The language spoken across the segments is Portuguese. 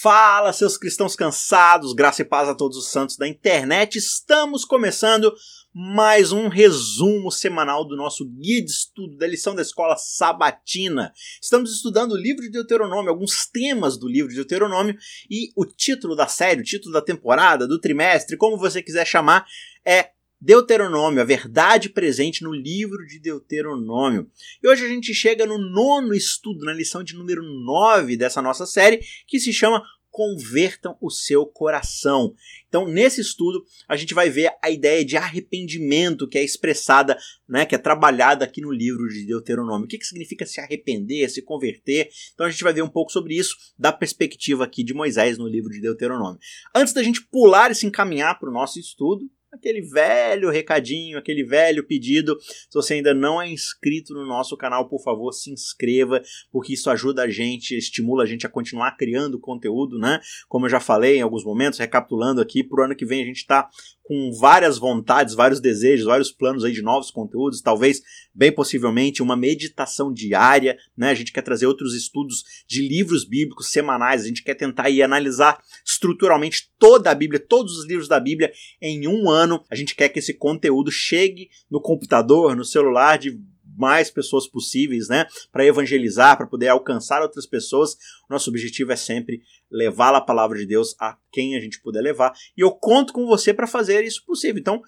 Fala, seus cristãos cansados, graça e paz a todos os santos da internet. Estamos começando mais um resumo semanal do nosso guia de estudo da lição da escola sabatina. Estamos estudando o livro de Deuteronômio, alguns temas do livro de Deuteronômio e o título da série, o título da temporada, do trimestre, como você quiser chamar, é Deuteronômio, a verdade presente no livro de Deuteronômio. E hoje a gente chega no nono estudo, na lição de número 9 dessa nossa série, que se chama Convertam o seu coração. Então, nesse estudo, a gente vai ver a ideia de arrependimento que é expressada, né, que é trabalhada aqui no livro de Deuteronômio. O que, que significa se arrepender, se converter? Então, a gente vai ver um pouco sobre isso da perspectiva aqui de Moisés no livro de Deuteronômio. Antes da gente pular e se encaminhar para o nosso estudo, aquele velho recadinho, aquele velho pedido. Se você ainda não é inscrito no nosso canal, por favor, se inscreva, porque isso ajuda a gente, estimula a gente a continuar criando conteúdo, né? Como eu já falei em alguns momentos, recapitulando aqui, pro ano que vem a gente está com várias vontades, vários desejos, vários planos aí de novos conteúdos, talvez, bem possivelmente, uma meditação diária, né? A gente quer trazer outros estudos de livros bíblicos semanais, a gente quer tentar aí analisar estruturalmente toda a Bíblia, todos os livros da Bíblia em um ano. A gente quer que esse conteúdo chegue no computador, no celular de mais pessoas possíveis, né, para evangelizar, para poder alcançar outras pessoas. Nosso objetivo é sempre levar a palavra de Deus a quem a gente puder levar. E eu conto com você para fazer isso possível. Então,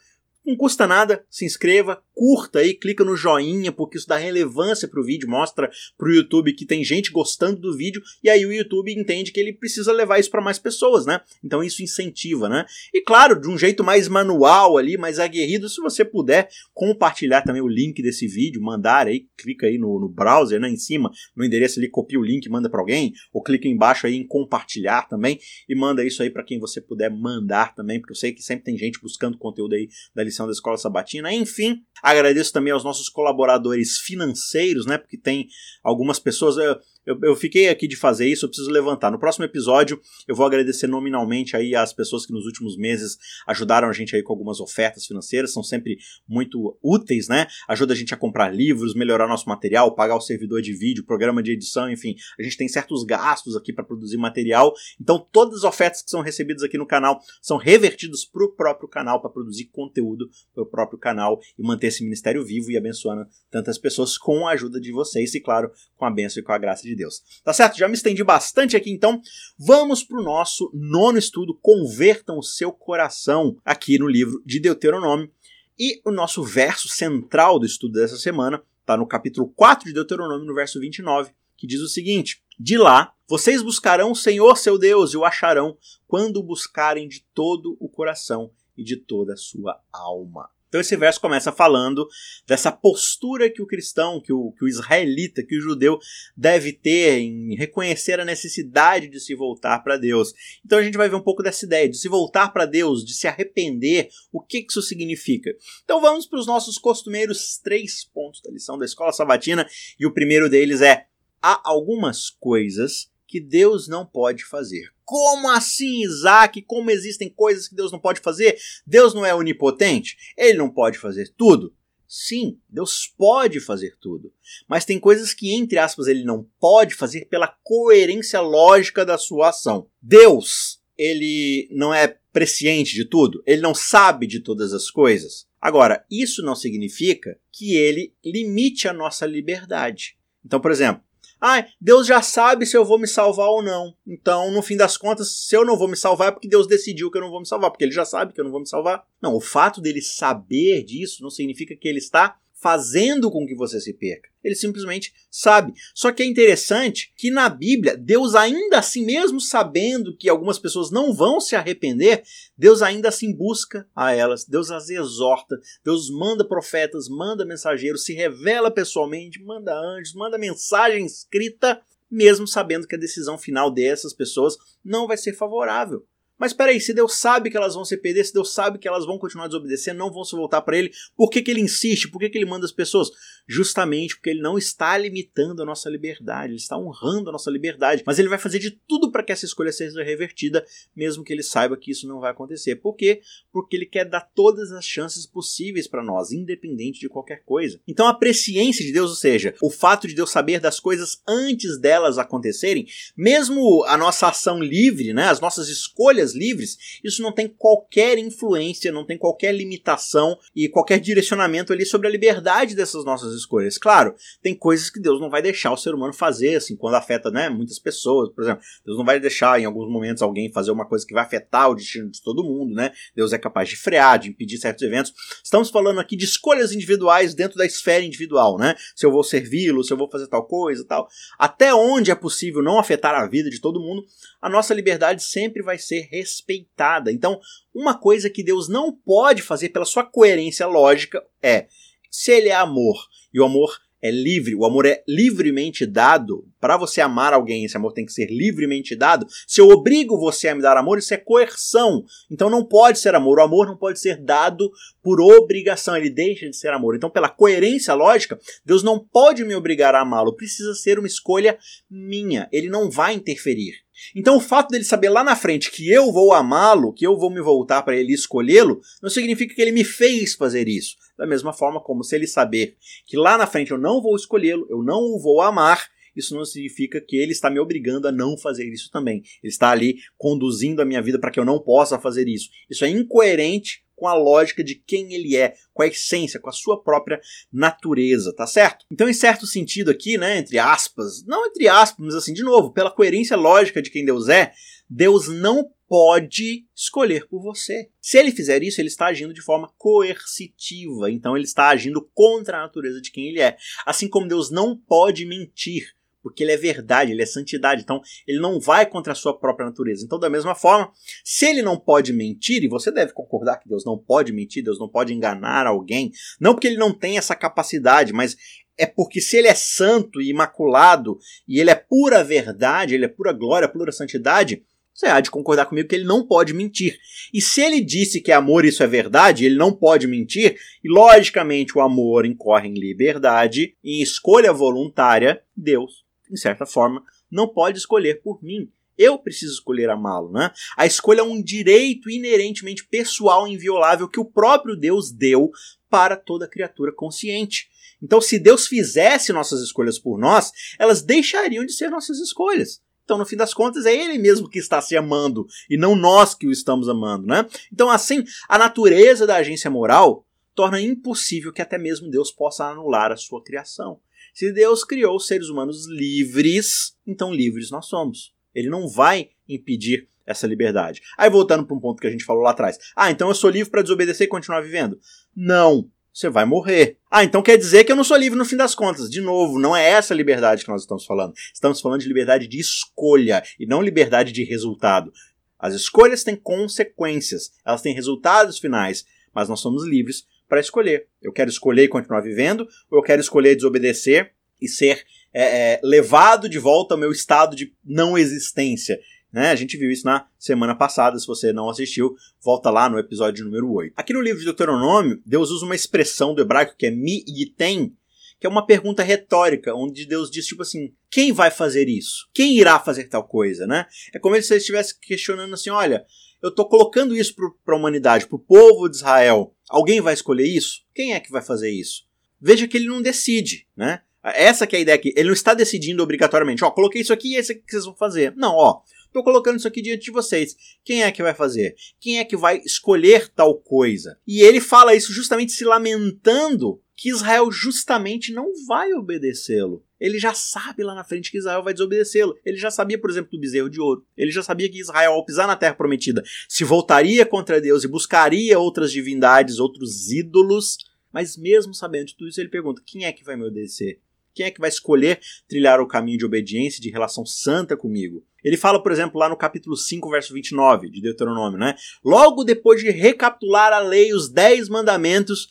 não custa nada, se inscreva, curta aí, clica no joinha, porque isso dá relevância para o vídeo, mostra para o YouTube que tem gente gostando do vídeo, e aí o YouTube entende que ele precisa levar isso para mais pessoas, né? Então isso incentiva, né? E claro, de um jeito mais manual ali, mais aguerrido, se você puder compartilhar também o link desse vídeo, mandar aí, clica aí no, no browser, né, em cima, no endereço ali, copia o link, manda para alguém, ou clica embaixo aí em compartilhar também, e manda isso aí para quem você puder mandar também, porque eu sei que sempre tem gente buscando conteúdo aí da lição da Escola Sabatina. Enfim, agradeço também aos nossos colaboradores financeiros, né? Porque tem algumas pessoas. Eu, eu, eu, fiquei aqui de fazer isso, eu preciso levantar. No próximo episódio, eu vou agradecer nominalmente aí as pessoas que nos últimos meses ajudaram a gente aí com algumas ofertas financeiras, são sempre muito úteis, né? Ajuda a gente a comprar livros, melhorar nosso material, pagar o servidor de vídeo, programa de edição, enfim. A gente tem certos gastos aqui para produzir material. Então, todas as ofertas que são recebidas aqui no canal são revertidas para o próprio canal, para produzir conteúdo para o próprio canal e manter esse ministério vivo e abençoando tantas pessoas com a ajuda de vocês e, claro, com a bênção e com a graça de Deus. Tá certo? Já me estendi bastante aqui, então vamos para o nosso nono estudo. Convertam o seu coração aqui no livro de Deuteronômio. E o nosso verso central do estudo dessa semana está no capítulo 4 de Deuteronômio, no verso 29, que diz o seguinte: De lá vocês buscarão o Senhor seu Deus e o acharão quando o buscarem de todo o coração e de toda a sua alma. Então esse verso começa falando dessa postura que o cristão, que o, que o israelita, que o judeu deve ter em reconhecer a necessidade de se voltar para Deus. Então a gente vai ver um pouco dessa ideia de se voltar para Deus, de se arrepender, o que, que isso significa. Então vamos para os nossos costumeiros três pontos da lição da escola sabatina e o primeiro deles é há algumas coisas que Deus não pode fazer. Como assim, Isaac? Como existem coisas que Deus não pode fazer? Deus não é onipotente? Ele não pode fazer tudo? Sim, Deus pode fazer tudo. Mas tem coisas que, entre aspas, ele não pode fazer pela coerência lógica da sua ação. Deus, ele não é presciente de tudo, ele não sabe de todas as coisas. Agora, isso não significa que ele limite a nossa liberdade. Então, por exemplo, ah, Deus já sabe se eu vou me salvar ou não. Então, no fim das contas, se eu não vou me salvar é porque Deus decidiu que eu não vou me salvar, porque ele já sabe que eu não vou me salvar. Não, o fato dele saber disso não significa que ele está fazendo com que você se perca. Ele simplesmente sabe. Só que é interessante que na Bíblia, Deus ainda assim, mesmo sabendo que algumas pessoas não vão se arrepender, Deus ainda assim busca a elas, Deus as exorta, Deus manda profetas, manda mensageiros, se revela pessoalmente, manda anjos, manda mensagem escrita, mesmo sabendo que a decisão final dessas pessoas não vai ser favorável. Mas peraí, se Deus sabe que elas vão se perder, se Deus sabe que elas vão continuar desobedecendo, não vão se voltar para Ele, por que, que Ele insiste? Por que, que Ele manda as pessoas? Justamente porque Ele não está limitando a nossa liberdade, Ele está honrando a nossa liberdade. Mas Ele vai fazer de tudo para que essa escolha seja revertida, mesmo que Ele saiba que isso não vai acontecer. Por quê? Porque Ele quer dar todas as chances possíveis para nós, independente de qualquer coisa. Então a presciência de Deus, ou seja, o fato de Deus saber das coisas antes delas acontecerem, mesmo a nossa ação livre, né, as nossas escolhas livres, isso não tem qualquer influência, não tem qualquer limitação e qualquer direcionamento ali sobre a liberdade dessas nossas escolhas. Claro, tem coisas que Deus não vai deixar o ser humano fazer, assim, quando afeta né, muitas pessoas, por exemplo, Deus não vai deixar em alguns momentos alguém fazer uma coisa que vai afetar o destino de todo mundo, né? Deus é capaz de frear, de impedir certos eventos. Estamos falando aqui de escolhas individuais dentro da esfera individual, né? Se eu vou servi-lo, se eu vou fazer tal coisa, tal. Até onde é possível não afetar a vida de todo mundo, a nossa liberdade sempre vai ser respeitada. Então, uma coisa que Deus não pode fazer pela sua coerência lógica é: se ele é amor e o amor é livre, o amor é livremente dado. Para você amar alguém, esse amor tem que ser livremente dado. Se eu obrigo você a me dar amor, isso é coerção. Então não pode ser amor. O amor não pode ser dado por obrigação, ele deixa de ser amor. Então, pela coerência lógica, Deus não pode me obrigar a amá-lo. Precisa ser uma escolha minha. Ele não vai interferir. Então, o fato dele saber lá na frente que eu vou amá-lo, que eu vou me voltar para ele escolhê-lo, não significa que ele me fez fazer isso. Da mesma forma como se ele saber que lá na frente eu não vou escolhê-lo, eu não o vou amar, isso não significa que ele está me obrigando a não fazer isso também. Ele está ali conduzindo a minha vida para que eu não possa fazer isso. Isso é incoerente com a lógica de quem ele é, com a essência, com a sua própria natureza, tá certo? Então, em certo sentido aqui, né, entre aspas, não entre aspas, mas assim, de novo, pela coerência lógica de quem Deus é, Deus não pode escolher por você. Se ele fizer isso, ele está agindo de forma coercitiva, então ele está agindo contra a natureza de quem ele é. Assim como Deus não pode mentir porque ele é verdade, ele é santidade, então ele não vai contra a sua própria natureza. Então, da mesma forma, se ele não pode mentir, e você deve concordar que Deus não pode mentir, Deus não pode enganar alguém, não porque ele não tem essa capacidade, mas é porque se ele é santo e imaculado, e ele é pura verdade, ele é pura glória, pura santidade, você há de concordar comigo que ele não pode mentir. E se ele disse que amor isso é verdade, ele não pode mentir, e logicamente o amor incorre em liberdade, em escolha voluntária, Deus em certa forma, não pode escolher por mim. Eu preciso escolher amá-lo, né? A escolha é um direito inerentemente pessoal e inviolável que o próprio Deus deu para toda criatura consciente. Então, se Deus fizesse nossas escolhas por nós, elas deixariam de ser nossas escolhas. Então, no fim das contas, é Ele mesmo que está se amando e não nós que o estamos amando, né? Então, assim, a natureza da agência moral torna impossível que até mesmo Deus possa anular a sua criação. Se Deus criou os seres humanos livres, então livres nós somos. Ele não vai impedir essa liberdade. Aí voltando para um ponto que a gente falou lá atrás. Ah, então eu sou livre para desobedecer e continuar vivendo? Não. Você vai morrer. Ah, então quer dizer que eu não sou livre no fim das contas. De novo, não é essa liberdade que nós estamos falando. Estamos falando de liberdade de escolha e não liberdade de resultado. As escolhas têm consequências, elas têm resultados finais, mas nós somos livres para escolher. Eu quero escolher e continuar vivendo, ou eu quero escolher desobedecer e ser é, é, levado de volta ao meu estado de não existência. Né? A gente viu isso na semana passada. Se você não assistiu, volta lá no episódio número 8. Aqui no livro de Deuteronômio, Deus usa uma expressão do hebraico que é mi yitem, que é uma pergunta retórica, onde Deus diz tipo assim: quem vai fazer isso? Quem irá fazer tal coisa? Né? É como se ele estivesse questionando assim: olha, eu estou colocando isso para a humanidade, para o povo de Israel. Alguém vai escolher isso? Quem é que vai fazer isso? Veja que ele não decide, né? Essa que é a ideia aqui. Ele não está decidindo obrigatoriamente. Ó, coloquei isso aqui e esse aqui que vocês vão fazer. Não, ó. Estou colocando isso aqui diante de vocês. Quem é que vai fazer? Quem é que vai escolher tal coisa? E ele fala isso justamente se lamentando que Israel justamente não vai obedecê-lo. Ele já sabe lá na frente que Israel vai desobedecê-lo. Ele já sabia, por exemplo, do bezerro de ouro. Ele já sabia que Israel, ao pisar na terra prometida, se voltaria contra Deus e buscaria outras divindades, outros ídolos. Mas mesmo sabendo de tudo isso, ele pergunta: quem é que vai me obedecer? Quem é que vai escolher trilhar o caminho de obediência, de relação santa comigo? Ele fala, por exemplo, lá no capítulo 5, verso 29 de Deuteronômio, né? Logo depois de recapitular a lei, os dez mandamentos,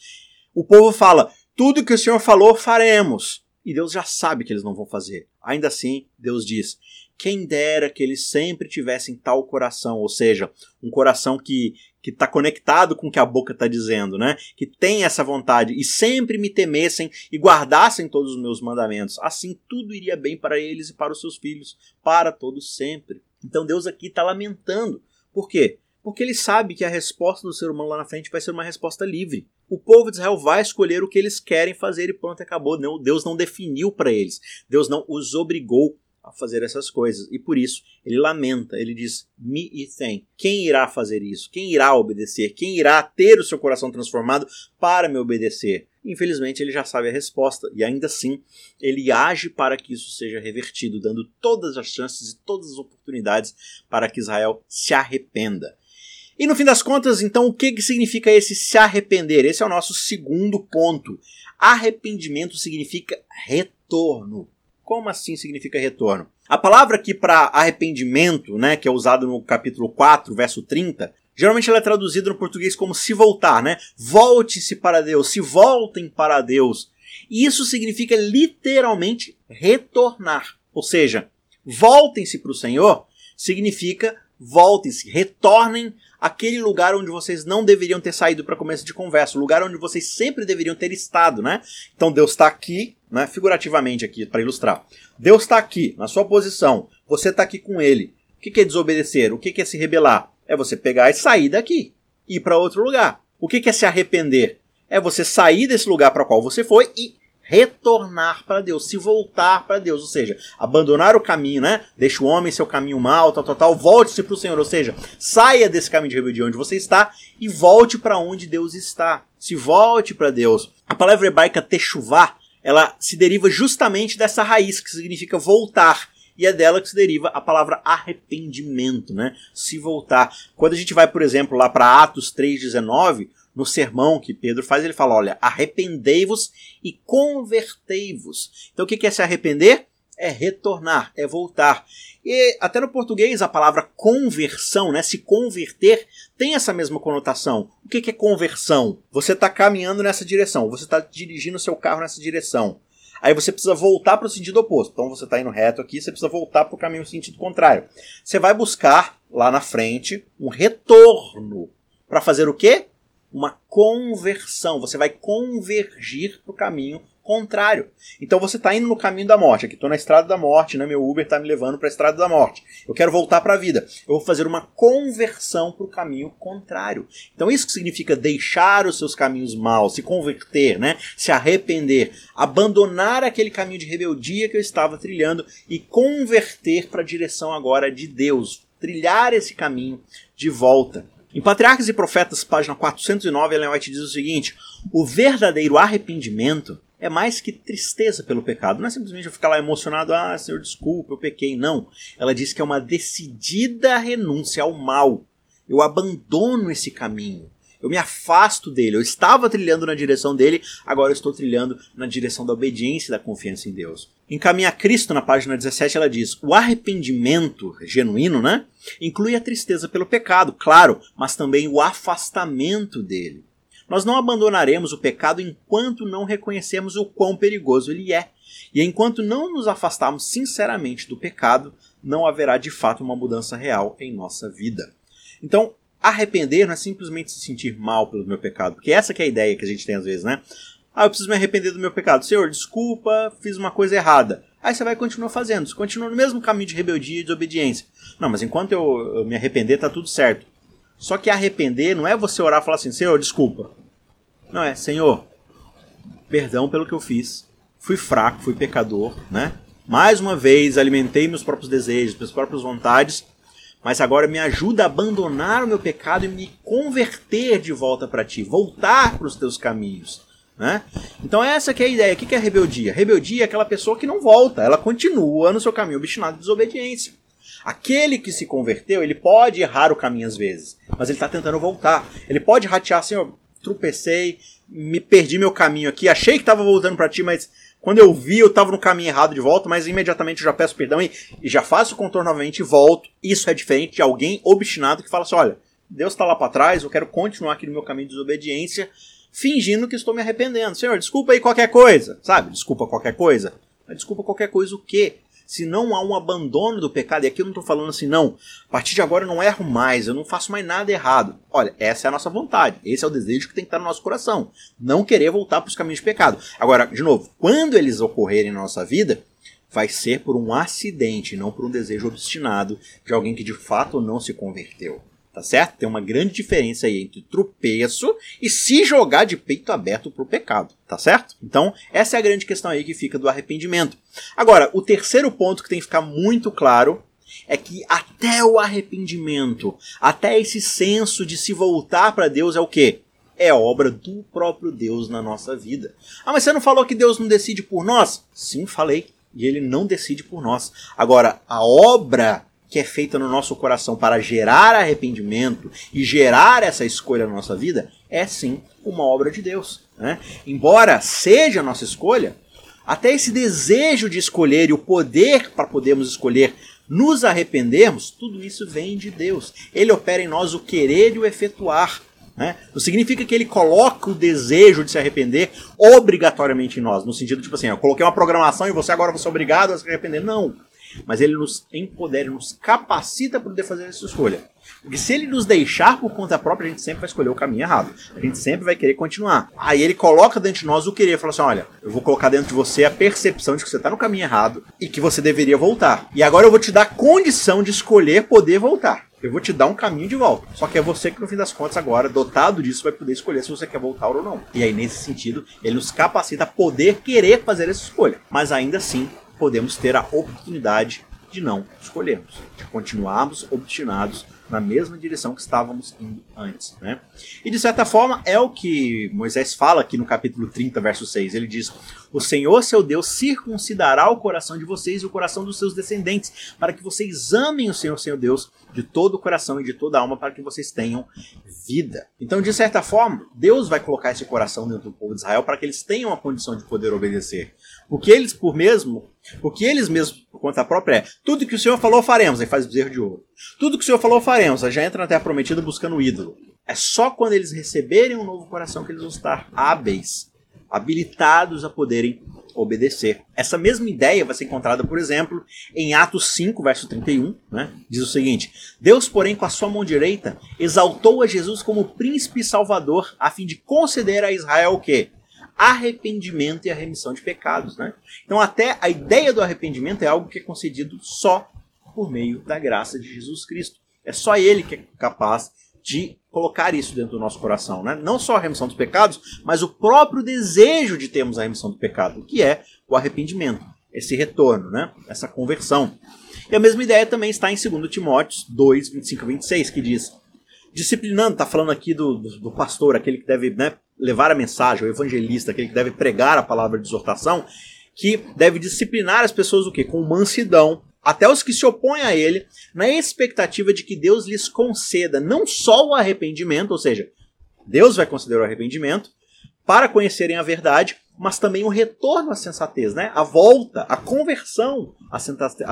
o povo fala: tudo que o Senhor falou, faremos. E Deus já sabe que eles não vão fazer. Ainda assim, Deus diz: Quem dera que eles sempre tivessem tal coração, ou seja, um coração que que está conectado com o que a boca está dizendo, né? Que tem essa vontade e sempre me temessem e guardassem todos os meus mandamentos. Assim tudo iria bem para eles e para os seus filhos, para todos sempre. Então Deus aqui está lamentando. Por quê? Porque ele sabe que a resposta do ser humano lá na frente vai ser uma resposta livre. O povo de Israel vai escolher o que eles querem fazer e pronto, acabou. Não, Deus não definiu para eles. Deus não os obrigou a fazer essas coisas. E por isso ele lamenta, ele diz: Me e tem. Quem irá fazer isso? Quem irá obedecer? Quem irá ter o seu coração transformado para me obedecer? Infelizmente ele já sabe a resposta e ainda assim ele age para que isso seja revertido, dando todas as chances e todas as oportunidades para que Israel se arrependa. E no fim das contas, então, o que, que significa esse se arrepender? Esse é o nosso segundo ponto. Arrependimento significa retorno. Como assim significa retorno? A palavra aqui para arrependimento, né, que é usada no capítulo 4, verso 30, geralmente ela é traduzida no português como se voltar, né? Volte-se para Deus, se voltem para Deus. E isso significa literalmente retornar. Ou seja, voltem-se para o Senhor significa voltem-se, retornem aquele lugar onde vocês não deveriam ter saído para começo de conversa, o lugar onde vocês sempre deveriam ter estado, né? Então Deus está aqui, né? Figurativamente aqui para ilustrar. Deus está aqui na sua posição, você está aqui com Ele. O que é desobedecer? O que é se rebelar? É você pegar e sair daqui, ir para outro lugar. O que é se arrepender? É você sair desse lugar para qual você foi e retornar para Deus, se voltar para Deus, ou seja, abandonar o caminho, né? Deixa o homem seu caminho mal, tal, tal, tal, volte-se para o Senhor, ou seja, saia desse caminho de rebeldia onde você está e volte para onde Deus está. Se volte para Deus. A palavra hebraica techuvá, ela se deriva justamente dessa raiz que significa voltar. E é dela que se deriva a palavra arrependimento, né? Se voltar. Quando a gente vai, por exemplo, lá para Atos 3,19, no sermão que Pedro faz, ele fala: olha, arrependei-vos e convertei-vos. Então o que é se arrepender? É retornar, é voltar. E até no português a palavra conversão, né, se converter, tem essa mesma conotação. O que é conversão? Você está caminhando nessa direção, você está dirigindo seu carro nessa direção. Aí você precisa voltar para o sentido oposto. Então você está indo reto aqui, você precisa voltar para o caminho sentido contrário. Você vai buscar lá na frente um retorno. Para fazer o quê? Uma conversão. Você vai convergir para o caminho contrário. Então você está indo no caminho da morte. Aqui estou na estrada da morte, né? Meu Uber está me levando para a estrada da morte. Eu quero voltar para a vida. Eu vou fazer uma conversão para o caminho contrário. Então isso que significa deixar os seus caminhos maus, se converter, né? Se arrepender, abandonar aquele caminho de rebeldia que eu estava trilhando e converter para a direção agora de Deus, trilhar esse caminho de volta. Em Patriarcas e Profetas, página 409, Ellen White diz o seguinte: o verdadeiro arrependimento é mais que tristeza pelo pecado. Não é simplesmente eu ficar lá emocionado, ah, Senhor, desculpa, eu pequei. Não. Ela diz que é uma decidida renúncia ao mal. Eu abandono esse caminho. Eu me afasto dele. Eu estava trilhando na direção dele, agora eu estou trilhando na direção da obediência e da confiança em Deus. Em Caminho a Cristo, na página 17, ela diz: o arrependimento genuíno, né? Inclui a tristeza pelo pecado, claro, mas também o afastamento dele. Nós não abandonaremos o pecado enquanto não reconhecermos o quão perigoso ele é. E enquanto não nos afastarmos sinceramente do pecado, não haverá de fato uma mudança real em nossa vida. Então, arrepender não é simplesmente se sentir mal pelo meu pecado, porque essa é a ideia que a gente tem às vezes, né? Ah, eu preciso me arrepender do meu pecado. Senhor, desculpa, fiz uma coisa errada. Aí você vai continuar fazendo, você continua no mesmo caminho de rebeldia e desobediência. Não, mas enquanto eu, eu me arrepender, tá tudo certo. Só que arrepender não é você orar e falar assim, Senhor, desculpa. Não é, Senhor, perdão pelo que eu fiz. Fui fraco, fui pecador, né? Mais uma vez alimentei meus próprios desejos, minhas próprias vontades mas agora me ajuda a abandonar o meu pecado e me converter de volta para ti, voltar para os teus caminhos. Né? Então essa que é a ideia. O que é rebeldia? Rebeldia é aquela pessoa que não volta, ela continua no seu caminho obstinado de desobediência. Aquele que se converteu, ele pode errar o caminho às vezes, mas ele está tentando voltar. Ele pode ratear assim, eu tropecei, me perdi meu caminho aqui, achei que estava voltando para ti, mas quando eu vi, eu estava no caminho errado de volta, mas imediatamente eu já peço perdão e, e, já faço o contorno novamente e volto. Isso é diferente de alguém obstinado que fala assim: olha, Deus está lá para trás, eu quero continuar aqui no meu caminho de desobediência, fingindo que estou me arrependendo. Senhor, desculpa aí qualquer coisa, sabe? Desculpa qualquer coisa. Mas desculpa qualquer coisa o quê? Se não há um abandono do pecado, e aqui eu não estou falando assim, não, a partir de agora eu não erro mais, eu não faço mais nada errado. Olha, essa é a nossa vontade, esse é o desejo que tem que estar no nosso coração. Não querer voltar para os caminhos de pecado. Agora, de novo, quando eles ocorrerem na nossa vida, vai ser por um acidente, não por um desejo obstinado de alguém que de fato não se converteu. Tá certo? Tem uma grande diferença aí entre tropeço e se jogar de peito aberto pro pecado, tá certo? Então, essa é a grande questão aí que fica do arrependimento. Agora, o terceiro ponto que tem que ficar muito claro é que até o arrependimento, até esse senso de se voltar para Deus é o quê? É obra do próprio Deus na nossa vida. Ah, mas você não falou que Deus não decide por nós? Sim, falei e ele não decide por nós. Agora, a obra que é feita no nosso coração para gerar arrependimento e gerar essa escolha na nossa vida é sim uma obra de Deus. Né? Embora seja a nossa escolha, até esse desejo de escolher e o poder para podermos escolher nos arrependermos, tudo isso vem de Deus. Ele opera em nós o querer e o efetuar. Né? Não significa que ele coloca o desejo de se arrepender obrigatoriamente em nós, no sentido tipo assim, eu coloquei uma programação e você agora vai ser obrigado a se arrepender. Não. Mas ele nos empodera, nos capacita para poder fazer essa escolha. Porque se ele nos deixar por conta própria, a gente sempre vai escolher o caminho errado. A gente sempre vai querer continuar. Aí ele coloca dentro de nós o querer, fala assim: olha, eu vou colocar dentro de você a percepção de que você está no caminho errado e que você deveria voltar. E agora eu vou te dar condição de escolher poder voltar. Eu vou te dar um caminho de volta. Só que é você que, no fim das contas, agora, dotado disso, vai poder escolher se você quer voltar ou não. E aí, nesse sentido, ele nos capacita a poder querer fazer essa escolha. Mas ainda assim, podemos ter a oportunidade de não escolhermos, de continuarmos obstinados na mesma direção que estávamos indo antes. Né? E de certa forma é o que Moisés fala aqui no capítulo 30, verso 6. Ele diz: O Senhor seu Deus circuncidará o coração de vocês e o coração dos seus descendentes, para que vocês amem o Senhor seu Deus de todo o coração e de toda a alma, para que vocês tenham vida. Então, de certa forma, Deus vai colocar esse coração dentro do povo de Israel para que eles tenham a condição de poder obedecer. Porque eles, por mesmo, porque eles mesmos, por conta própria, é tudo que o Senhor falou faremos, aí faz bezerro de ouro. Tudo que o Senhor falou faremos, aí já entra na terra prometida buscando o ídolo. É só quando eles receberem um novo coração que eles vão estar hábeis, habilitados a poderem obedecer. Essa mesma ideia vai ser encontrada, por exemplo, em Atos 5, verso 31, né? Diz o seguinte: Deus, porém, com a sua mão direita, exaltou a Jesus como príncipe salvador, a fim de conceder a Israel o quê? Arrependimento e a remissão de pecados, né? Então, até a ideia do arrependimento é algo que é concedido só por meio da graça de Jesus Cristo. É só ele que é capaz de colocar isso dentro do nosso coração, né? Não só a remissão dos pecados, mas o próprio desejo de termos a remissão do pecado, que é o arrependimento, esse retorno, né? Essa conversão. E a mesma ideia também está em 2 Timóteo 2, 25 e 26, que diz: disciplinando, está falando aqui do, do, do, pastor, aquele que deve né, levar a mensagem, o evangelista, aquele que deve pregar a palavra de exortação, que deve disciplinar as pessoas o quê? Com mansidão, até os que se opõem a ele, na expectativa de que Deus lhes conceda não só o arrependimento, ou seja, Deus vai conceder o arrependimento, para conhecerem a verdade, mas também o retorno à sensatez, né? a volta, a conversão à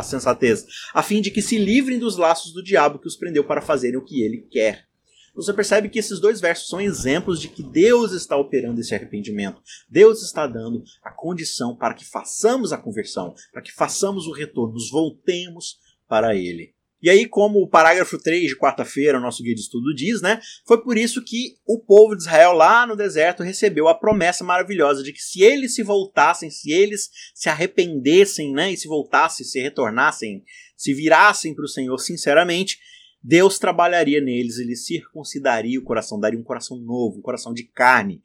sensatez, a fim de que se livrem dos laços do diabo que os prendeu para fazerem o que ele quer você percebe que esses dois versos são exemplos de que Deus está operando esse arrependimento. Deus está dando a condição para que façamos a conversão, para que façamos o retorno, nos voltemos para Ele. E aí, como o parágrafo 3 de quarta-feira, o nosso guia de estudo diz, né? Foi por isso que o povo de Israel lá no deserto recebeu a promessa maravilhosa de que se eles se voltassem, se eles se arrependessem, né? E se voltassem, se retornassem, se virassem para o Senhor sinceramente, Deus trabalharia neles, ele circuncidaria o coração, daria um coração novo, um coração de carne.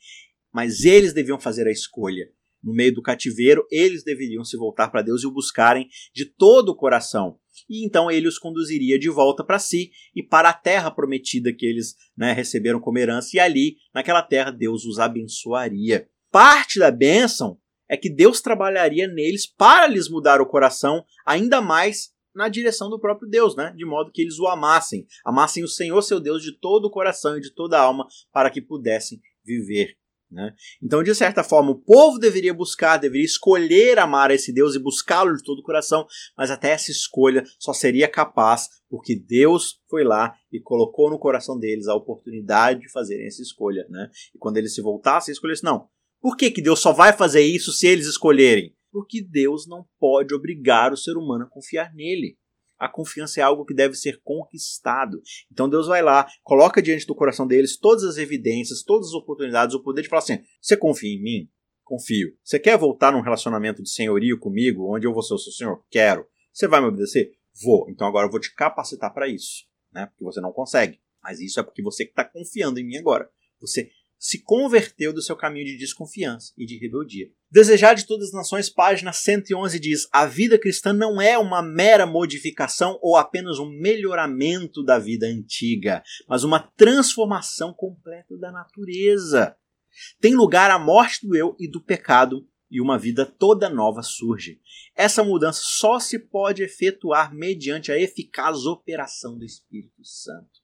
Mas eles deviam fazer a escolha. No meio do cativeiro, eles deveriam se voltar para Deus e o buscarem de todo o coração. E então ele os conduziria de volta para si e para a terra prometida que eles né, receberam como herança, e ali, naquela terra, Deus os abençoaria. Parte da bênção é que Deus trabalharia neles para lhes mudar o coração ainda mais na direção do próprio Deus, né? De modo que eles o amassem, amassem o Senhor seu Deus de todo o coração e de toda a alma, para que pudessem viver. Né? Então, de certa forma, o povo deveria buscar, deveria escolher amar esse Deus e buscá-lo de todo o coração, mas até essa escolha só seria capaz porque Deus foi lá e colocou no coração deles a oportunidade de fazerem essa escolha. Né? E quando eles se voltassem escolhessem, não, por que, que Deus só vai fazer isso se eles escolherem? Porque Deus não pode obrigar o ser humano a confiar nele. A confiança é algo que deve ser conquistado. Então Deus vai lá, coloca diante do coração deles todas as evidências, todas as oportunidades, o poder de falar assim: você confia em mim? Confio. Você quer voltar num relacionamento de senhorio comigo, onde eu vou ser o seu senhor? Quero. Você vai me obedecer? Vou. Então agora eu vou te capacitar para isso, né? Porque você não consegue. Mas isso é porque você está confiando em mim agora. Você se converteu do seu caminho de desconfiança e de rebeldia. Desejar de todas as nações, página 111 diz: A vida cristã não é uma mera modificação ou apenas um melhoramento da vida antiga, mas uma transformação completa da natureza. Tem lugar a morte do eu e do pecado, e uma vida toda nova surge. Essa mudança só se pode efetuar mediante a eficaz operação do Espírito Santo.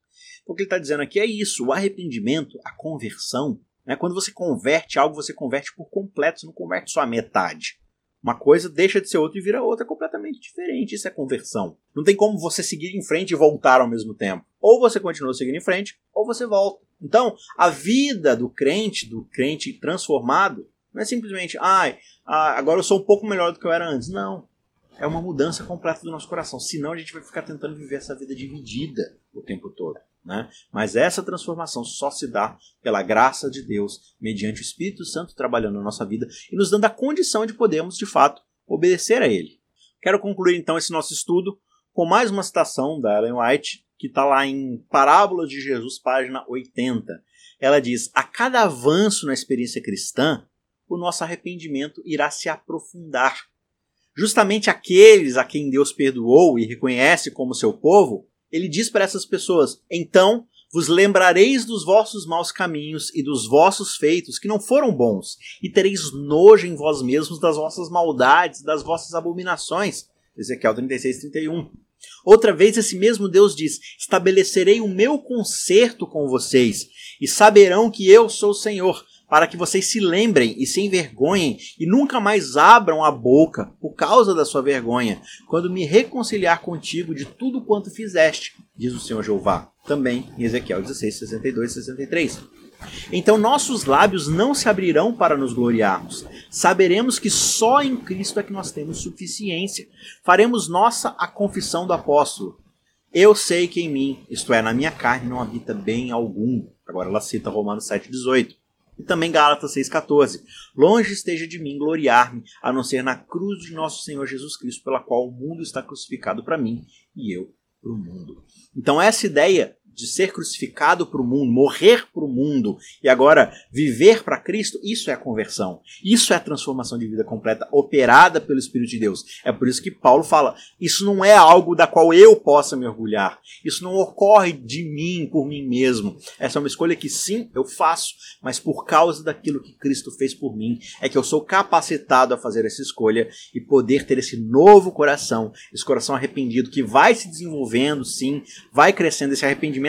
O que ele está dizendo aqui é isso: o arrependimento, a conversão. Né? Quando você converte algo, você converte por completo, você não converte só a metade. Uma coisa deixa de ser outra e vira outra completamente diferente. Isso é conversão. Não tem como você seguir em frente e voltar ao mesmo tempo. Ou você continua seguindo em frente, ou você volta. Então, a vida do crente, do crente transformado, não é simplesmente, ai, agora eu sou um pouco melhor do que eu era antes. Não. É uma mudança completa do nosso coração. Senão a gente vai ficar tentando viver essa vida dividida o tempo todo. Né? Mas essa transformação só se dá pela graça de Deus, mediante o Espírito Santo trabalhando na nossa vida e nos dando a condição de podermos, de fato, obedecer a Ele. Quero concluir então esse nosso estudo com mais uma citação da Ellen White, que está lá em Parábolas de Jesus, página 80. Ela diz: A cada avanço na experiência cristã, o nosso arrependimento irá se aprofundar. Justamente aqueles a quem Deus perdoou e reconhece como seu povo ele diz para essas pessoas: Então vos lembrareis dos vossos maus caminhos e dos vossos feitos que não foram bons, e tereis nojo em vós mesmos das vossas maldades, das vossas abominações. Ezequiel 36, 31. Outra vez, esse mesmo Deus diz: Estabelecerei o meu conserto com vocês, e saberão que eu sou o Senhor para que vocês se lembrem e se envergonhem e nunca mais abram a boca por causa da sua vergonha, quando me reconciliar contigo de tudo quanto fizeste, diz o Senhor Jeová. Também em Ezequiel 16, 62 e 63. Então nossos lábios não se abrirão para nos gloriarmos. Saberemos que só em Cristo é que nós temos suficiência. Faremos nossa a confissão do apóstolo. Eu sei que em mim, isto é, na minha carne, não habita bem algum. Agora ela cita Romanos 7,18. E também Gálatas 6,14. Longe esteja de mim gloriar-me, a não ser na cruz de nosso Senhor Jesus Cristo, pela qual o mundo está crucificado para mim e eu para o mundo. Então, essa ideia de ser crucificado para o mundo, morrer para o mundo e agora viver para Cristo, isso é a conversão. Isso é a transformação de vida completa operada pelo Espírito de Deus. É por isso que Paulo fala: isso não é algo da qual eu possa me orgulhar. Isso não ocorre de mim, por mim mesmo. Essa é uma escolha que sim, eu faço, mas por causa daquilo que Cristo fez por mim, é que eu sou capacitado a fazer essa escolha e poder ter esse novo coração, esse coração arrependido que vai se desenvolvendo, sim, vai crescendo esse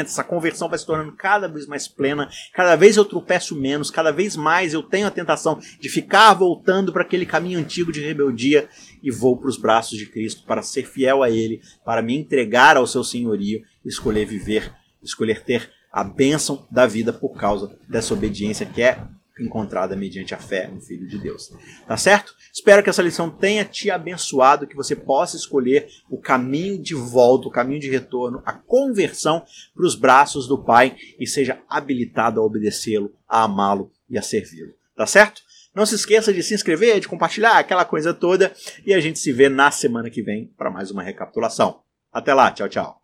essa conversão vai se tornando cada vez mais plena, cada vez eu tropeço menos, cada vez mais eu tenho a tentação de ficar voltando para aquele caminho antigo de rebeldia e vou para os braços de Cristo para ser fiel a Ele, para me entregar ao seu senhorio, escolher viver, escolher ter a bênção da vida por causa dessa obediência que é encontrada mediante a fé no Filho de Deus. Tá certo? Espero que essa lição tenha te abençoado, que você possa escolher o caminho de volta, o caminho de retorno, a conversão para os braços do Pai e seja habilitado a obedecê-lo, a amá-lo e a servi-lo. Tá certo? Não se esqueça de se inscrever, de compartilhar aquela coisa toda e a gente se vê na semana que vem para mais uma recapitulação. Até lá, tchau, tchau.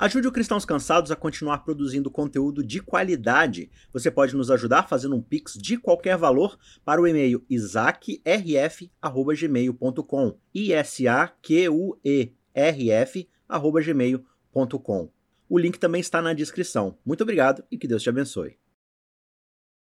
Ajude o Cristãos Cansados a continuar produzindo conteúdo de qualidade. Você pode nos ajudar fazendo um pix de qualquer valor para o e-mail isaacrf@gmail.com. I S A Q U E R F@gmail.com. O link também está na descrição. Muito obrigado e que Deus te abençoe.